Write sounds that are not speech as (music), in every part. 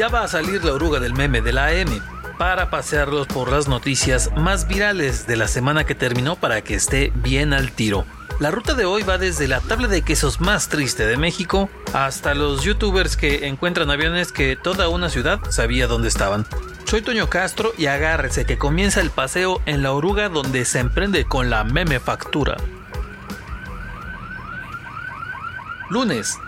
Ya va a salir la oruga del meme de la AM para pasearlos por las noticias más virales de la semana que terminó para que esté bien al tiro. La ruta de hoy va desde la tabla de quesos más triste de México hasta los youtubers que encuentran aviones que toda una ciudad sabía dónde estaban. Soy Toño Castro y agárrese que comienza el paseo en la oruga donde se emprende con la meme factura. Lunes.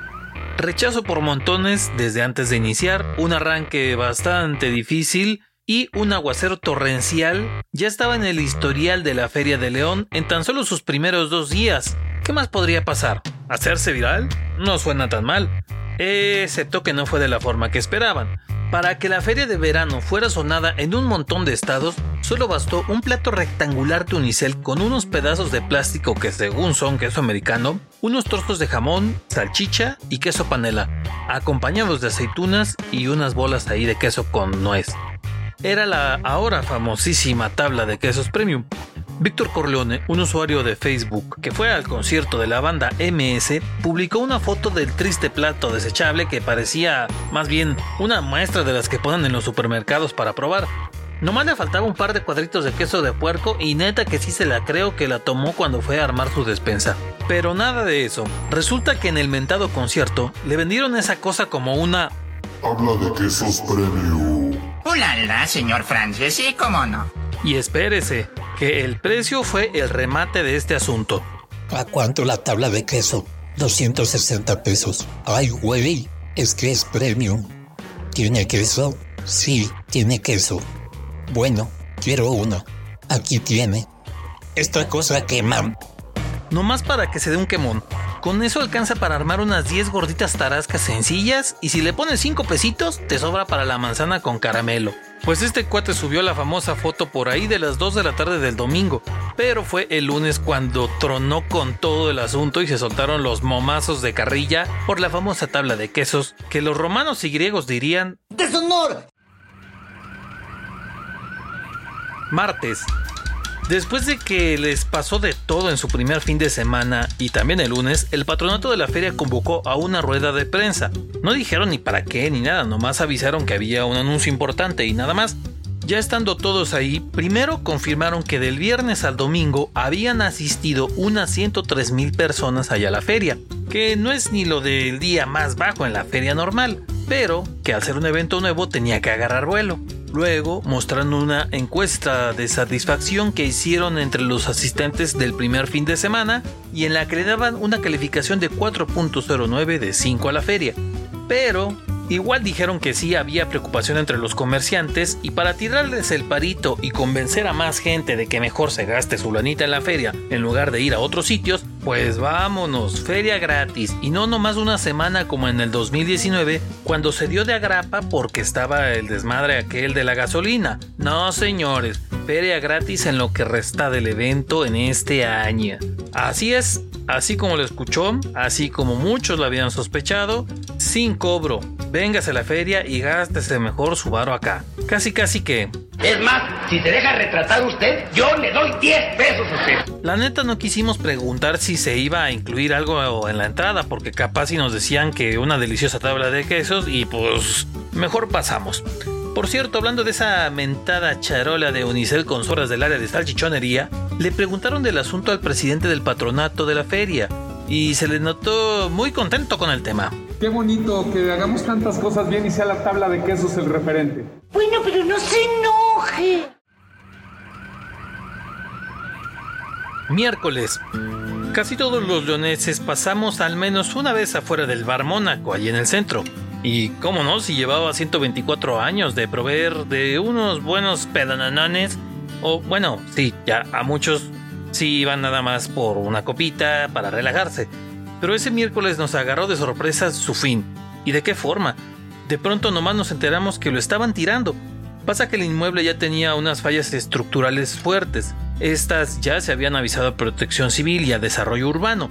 Rechazo por montones desde antes de iniciar, un arranque bastante difícil y un aguacero torrencial ya estaba en el historial de la Feria de León en tan solo sus primeros dos días. ¿Qué más podría pasar? ¿Hacerse viral? No suena tan mal, excepto que no fue de la forma que esperaban. Para que la feria de verano fuera sonada en un montón de estados, solo bastó un plato rectangular de con unos pedazos de plástico que según son queso americano, unos trozos de jamón, salchicha y queso panela, acompañados de aceitunas y unas bolas ahí de queso con nuez era la ahora famosísima tabla de quesos premium. Víctor Corleone, un usuario de Facebook que fue al concierto de la banda MS, publicó una foto del triste plato desechable que parecía más bien una muestra de las que ponen en los supermercados para probar. Nomás le faltaba un par de cuadritos de queso de puerco y neta que sí se la creo que la tomó cuando fue a armar su despensa. Pero nada de eso. Resulta que en el mentado concierto le vendieron esa cosa como una... Habla de quesos premium. ¡Ulala, señor Francis! Sí, cómo no. Y espérese, que el precio fue el remate de este asunto. ¿A cuánto la tabla de queso? 260 pesos. Ay, güey, es que es premium. ¿Tiene queso? Sí, tiene queso. Bueno, quiero uno. Aquí tiene. Esta cosa quema. No más para que se dé un quemón. Con eso alcanza para armar unas 10 gorditas tarascas sencillas y si le pones 5 pesitos te sobra para la manzana con caramelo. Pues este cuate subió la famosa foto por ahí de las 2 de la tarde del domingo, pero fue el lunes cuando tronó con todo el asunto y se soltaron los momazos de carrilla por la famosa tabla de quesos que los romanos y griegos dirían ¡Deshonor! Martes, Después de que les pasó de todo en su primer fin de semana y también el lunes, el patronato de la feria convocó a una rueda de prensa. No dijeron ni para qué ni nada, nomás avisaron que había un anuncio importante y nada más. Ya estando todos ahí, primero confirmaron que del viernes al domingo habían asistido unas 103 mil personas allá a la feria, que no es ni lo del día más bajo en la feria normal, pero que al ser un evento nuevo tenía que agarrar vuelo. Luego mostrando una encuesta de satisfacción que hicieron entre los asistentes del primer fin de semana y en la que le daban una calificación de 4.09 de 5 a la feria. Pero Igual dijeron que sí había preocupación entre los comerciantes y para tirarles el parito y convencer a más gente de que mejor se gaste su lanita en la feria en lugar de ir a otros sitios, pues vámonos, feria gratis y no nomás una semana como en el 2019 cuando se dio de agrapa porque estaba el desmadre aquel de la gasolina. No señores, feria gratis en lo que resta del evento en este año. Así es, así como lo escuchó, así como muchos lo habían sospechado, sin cobro. Véngase a la feria y gástese mejor su varo acá. Casi casi que... Es más, si se deja retratar usted, yo le doy 10 pesos a usted. La neta no quisimos preguntar si se iba a incluir algo en la entrada, porque capaz si nos decían que una deliciosa tabla de quesos y pues mejor pasamos. Por cierto, hablando de esa mentada charola de Unicel con zorras del área de salchichonería, le preguntaron del asunto al presidente del patronato de la feria y se le notó muy contento con el tema. Qué bonito que hagamos tantas cosas bien y sea la tabla de quesos el referente. Bueno, pero no se enoje. Miércoles. Casi todos los leoneses pasamos al menos una vez afuera del bar Mónaco, allí en el centro. Y cómo no, si llevaba 124 años de proveer de unos buenos pedanones, o bueno, sí, ya a muchos sí iban nada más por una copita para relajarse. Pero ese miércoles nos agarró de sorpresa su fin. ¿Y de qué forma? De pronto nomás nos enteramos que lo estaban tirando. Pasa que el inmueble ya tenía unas fallas estructurales fuertes. Estas ya se habían avisado a Protección Civil y a Desarrollo Urbano,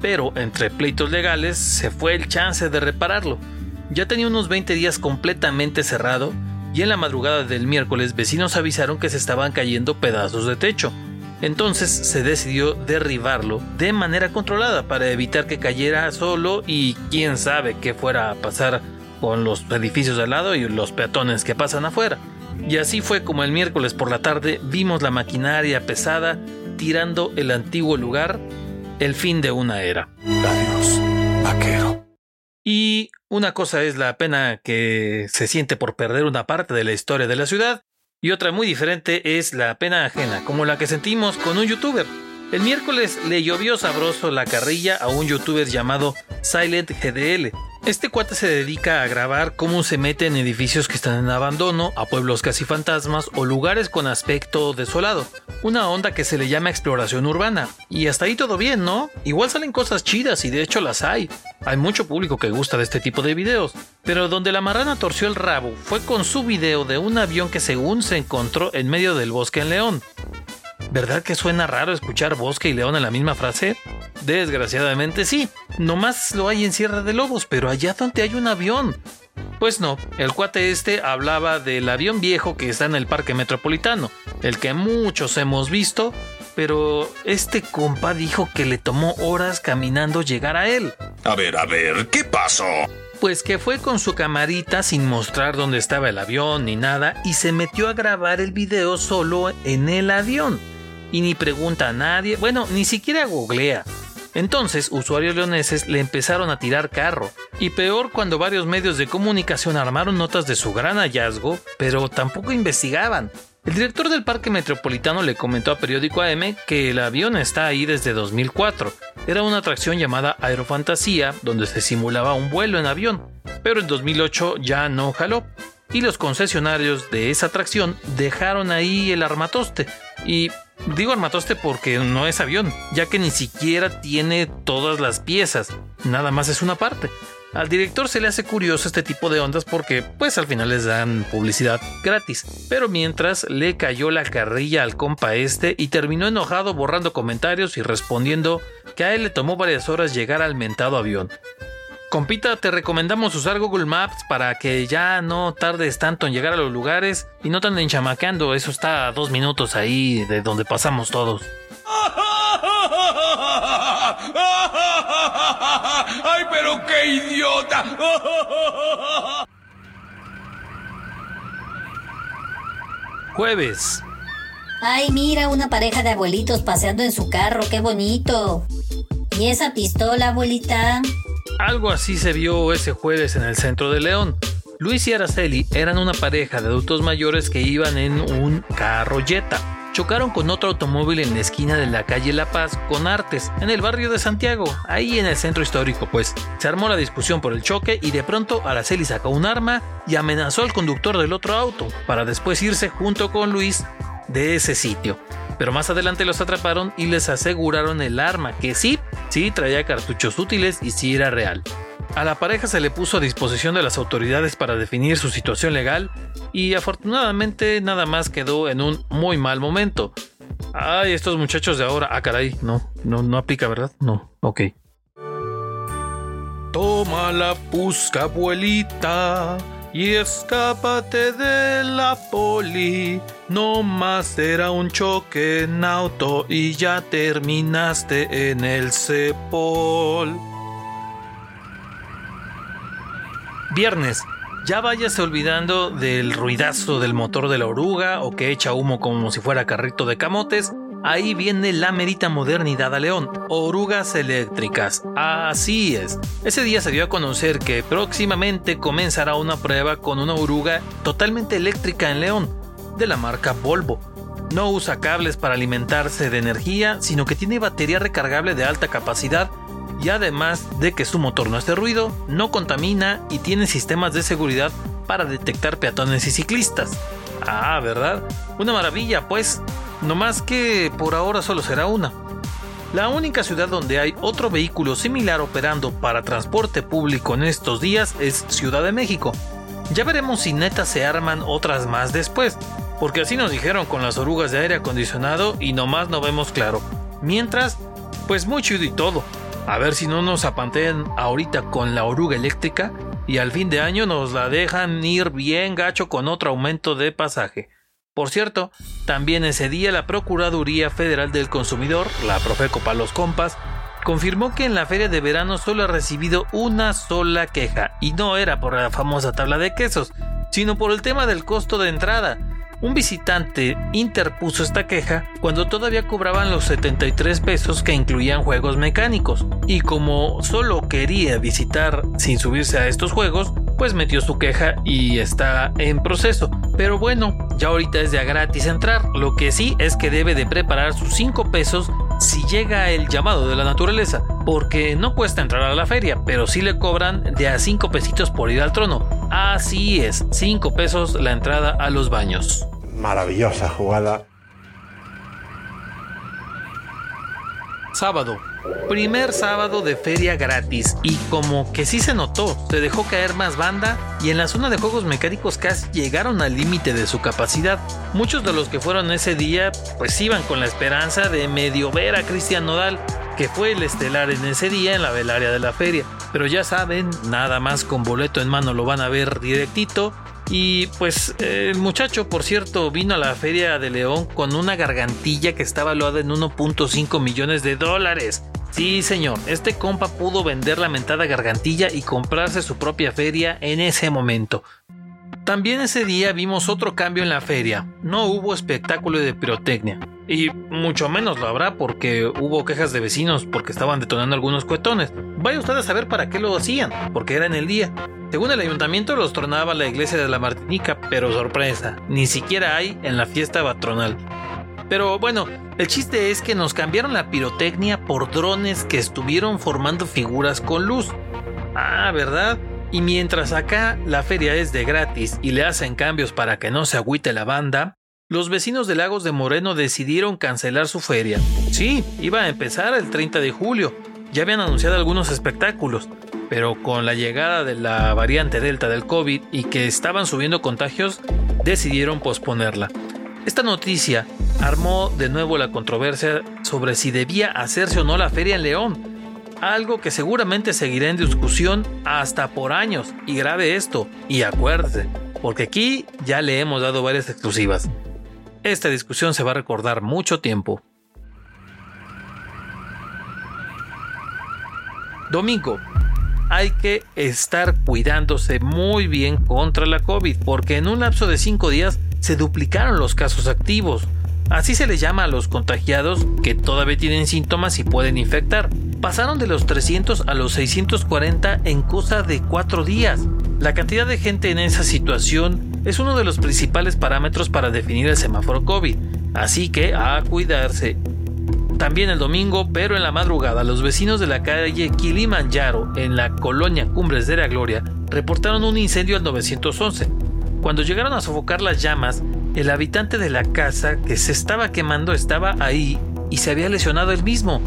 pero entre pleitos legales se fue el chance de repararlo. Ya tenía unos 20 días completamente cerrado y en la madrugada del miércoles vecinos avisaron que se estaban cayendo pedazos de techo. Entonces se decidió derribarlo de manera controlada para evitar que cayera solo y quién sabe qué fuera a pasar con los edificios al lado y los peatones que pasan afuera. Y así fue como el miércoles por la tarde vimos la maquinaria pesada tirando el antiguo lugar, el fin de una era. Adiós, vaquero. Y una cosa es la pena que se siente por perder una parte de la historia de la ciudad, y otra muy diferente es la pena ajena, como la que sentimos con un youtuber. El miércoles le llovió sabroso la carrilla a un youtuber llamado Silent GDL. Este cuate se dedica a grabar cómo se mete en edificios que están en abandono, a pueblos casi fantasmas o lugares con aspecto desolado. Una onda que se le llama exploración urbana. Y hasta ahí todo bien, ¿no? Igual salen cosas chidas y de hecho las hay. Hay mucho público que gusta de este tipo de videos. Pero donde la marrana torció el rabo fue con su video de un avión que según se encontró en medio del bosque en León. ¿Verdad que suena raro escuchar bosque y león en la misma frase? Desgraciadamente sí, nomás lo hay en Sierra de Lobos, pero allá donde hay un avión. Pues no, el cuate este hablaba del avión viejo que está en el parque metropolitano, el que muchos hemos visto, pero este compa dijo que le tomó horas caminando llegar a él. A ver, a ver, ¿qué pasó? Pues que fue con su camarita sin mostrar dónde estaba el avión ni nada y se metió a grabar el video solo en el avión y ni pregunta a nadie, bueno, ni siquiera googlea. Entonces, usuarios leoneses le empezaron a tirar carro, y peor cuando varios medios de comunicación armaron notas de su gran hallazgo, pero tampoco investigaban. El director del parque metropolitano le comentó a Periódico AM que el avión está ahí desde 2004. Era una atracción llamada Aerofantasía, donde se simulaba un vuelo en avión, pero en 2008 ya no jaló. Y los concesionarios de esa atracción dejaron ahí el armatoste. Y Digo armatoste porque no es avión, ya que ni siquiera tiene todas las piezas, nada más es una parte. Al director se le hace curioso este tipo de ondas porque pues al final les dan publicidad gratis, pero mientras le cayó la carrilla al compa este y terminó enojado borrando comentarios y respondiendo que a él le tomó varias horas llegar al mentado avión. Compita, te recomendamos usar Google Maps para que ya no tardes tanto en llegar a los lugares y no te anden chamaqueando. Eso está a dos minutos ahí de donde pasamos todos. (laughs) ¡Ay, pero qué idiota! (laughs) Jueves. Ay, mira, una pareja de abuelitos paseando en su carro, qué bonito. ¿Y esa pistola, abuelita? Algo así se vio ese jueves en el centro de León. Luis y Araceli eran una pareja de adultos mayores que iban en un carro Jetta. Chocaron con otro automóvil en la esquina de la calle La Paz con Artes, en el barrio de Santiago, ahí en el centro histórico, pues. Se armó la discusión por el choque y de pronto Araceli sacó un arma y amenazó al conductor del otro auto, para después irse junto con Luis de ese sitio. Pero más adelante los atraparon y les aseguraron el arma, que sí, sí traía cartuchos útiles y sí era real. A la pareja se le puso a disposición de las autoridades para definir su situación legal y afortunadamente nada más quedó en un muy mal momento. Ay, estos muchachos de ahora, ah caray, no, no, no aplica, ¿verdad? No, ok. Toma la pusca, abuelita, y escápate de la poli. No más era un choque en auto y ya terminaste en el Cepol. Viernes. Ya váyase olvidando del ruidazo del motor de la oruga o que echa humo como si fuera carrito de camotes. Ahí viene la merita modernidad a León, orugas eléctricas. Así es. Ese día se dio a conocer que próximamente comenzará una prueba con una oruga totalmente eléctrica en León, de la marca Volvo. No usa cables para alimentarse de energía, sino que tiene batería recargable de alta capacidad y además de que su motor no hace ruido, no contamina y tiene sistemas de seguridad para detectar peatones y ciclistas. Ah, ¿verdad? Una maravilla, pues. No más que por ahora solo será una. La única ciudad donde hay otro vehículo similar operando para transporte público en estos días es Ciudad de México. Ya veremos si neta se arman otras más después, porque así nos dijeron con las orugas de aire acondicionado y nomás no vemos claro. Mientras, pues muy chido y todo. A ver si no nos apantean ahorita con la oruga eléctrica y al fin de año nos la dejan ir bien gacho con otro aumento de pasaje. Por cierto, también ese día la Procuraduría Federal del Consumidor, la Profeco para los compas, confirmó que en la feria de verano solo ha recibido una sola queja y no era por la famosa tabla de quesos, sino por el tema del costo de entrada. Un visitante interpuso esta queja cuando todavía cobraban los 73 pesos que incluían juegos mecánicos, y como solo quería visitar sin subirse a estos juegos, pues metió su queja y está en proceso. Pero bueno, ya ahorita es ya gratis entrar, lo que sí es que debe de preparar sus 5 pesos si llega el llamado de la naturaleza, porque no cuesta entrar a la feria, pero sí le cobran de a 5 pesitos por ir al trono. Así es, 5 pesos la entrada a los baños maravillosa jugada. Sábado. Primer sábado de feria gratis y como que sí se notó, se dejó caer más banda y en la zona de juegos mecánicos casi llegaron al límite de su capacidad. Muchos de los que fueron ese día pues iban con la esperanza de medio ver a Cristian Nodal, que fue el estelar en ese día en la velaria de la feria. Pero ya saben, nada más con boleto en mano lo van a ver directito y pues el muchacho, por cierto, vino a la feria de León con una gargantilla que está valuada en 1.5 millones de dólares. Sí, señor, este compa pudo vender la mentada gargantilla y comprarse su propia feria en ese momento. También ese día vimos otro cambio en la feria. No hubo espectáculo de pirotecnia. Y mucho menos lo habrá porque hubo quejas de vecinos porque estaban detonando algunos cuetones. Vaya usted a saber para qué lo hacían, porque era en el día. Según el ayuntamiento los tronaba la iglesia de la Martinica, pero sorpresa, ni siquiera hay en la fiesta patronal. Pero bueno, el chiste es que nos cambiaron la pirotecnia por drones que estuvieron formando figuras con luz. Ah, ¿verdad? Y mientras acá la feria es de gratis y le hacen cambios para que no se agüite la banda, los vecinos de Lagos de Moreno decidieron cancelar su feria. Sí, iba a empezar el 30 de julio. Ya habían anunciado algunos espectáculos, pero con la llegada de la variante Delta del COVID y que estaban subiendo contagios, decidieron posponerla. Esta noticia armó de nuevo la controversia sobre si debía hacerse o no la feria en León, algo que seguramente seguirá en discusión hasta por años. Y grave esto, y acuérdese, porque aquí ya le hemos dado varias exclusivas. Esta discusión se va a recordar mucho tiempo. Domingo, hay que estar cuidándose muy bien contra la COVID, porque en un lapso de 5 días se duplicaron los casos activos. Así se les llama a los contagiados que todavía tienen síntomas y pueden infectar. Pasaron de los 300 a los 640 en cosa de 4 días. La cantidad de gente en esa situación es uno de los principales parámetros para definir el semáforo COVID, así que a cuidarse también el domingo, pero en la madrugada, los vecinos de la calle Kilimanjaro, en la colonia Cumbres de la Gloria, reportaron un incendio al 911. Cuando llegaron a sofocar las llamas, el habitante de la casa que se estaba quemando estaba ahí y se había lesionado él mismo.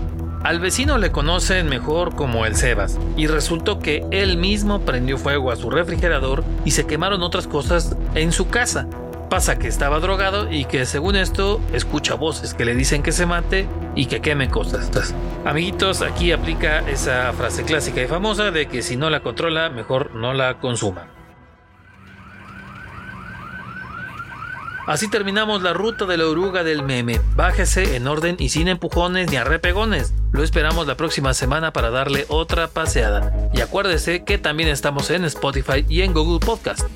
Al vecino le conocen mejor como el Sebas, y resultó que él mismo prendió fuego a su refrigerador y se quemaron otras cosas en su casa. Pasa que estaba drogado y que según esto escucha voces que le dicen que se mate y que queme cosas. amiguitos, aquí aplica esa frase clásica y famosa de que si no la controla, mejor no la consuma. Así terminamos la ruta de la oruga del meme. Bájese en orden y sin empujones ni arrepegones. Lo esperamos la próxima semana para darle otra paseada. Y acuérdese que también estamos en Spotify y en Google Podcast.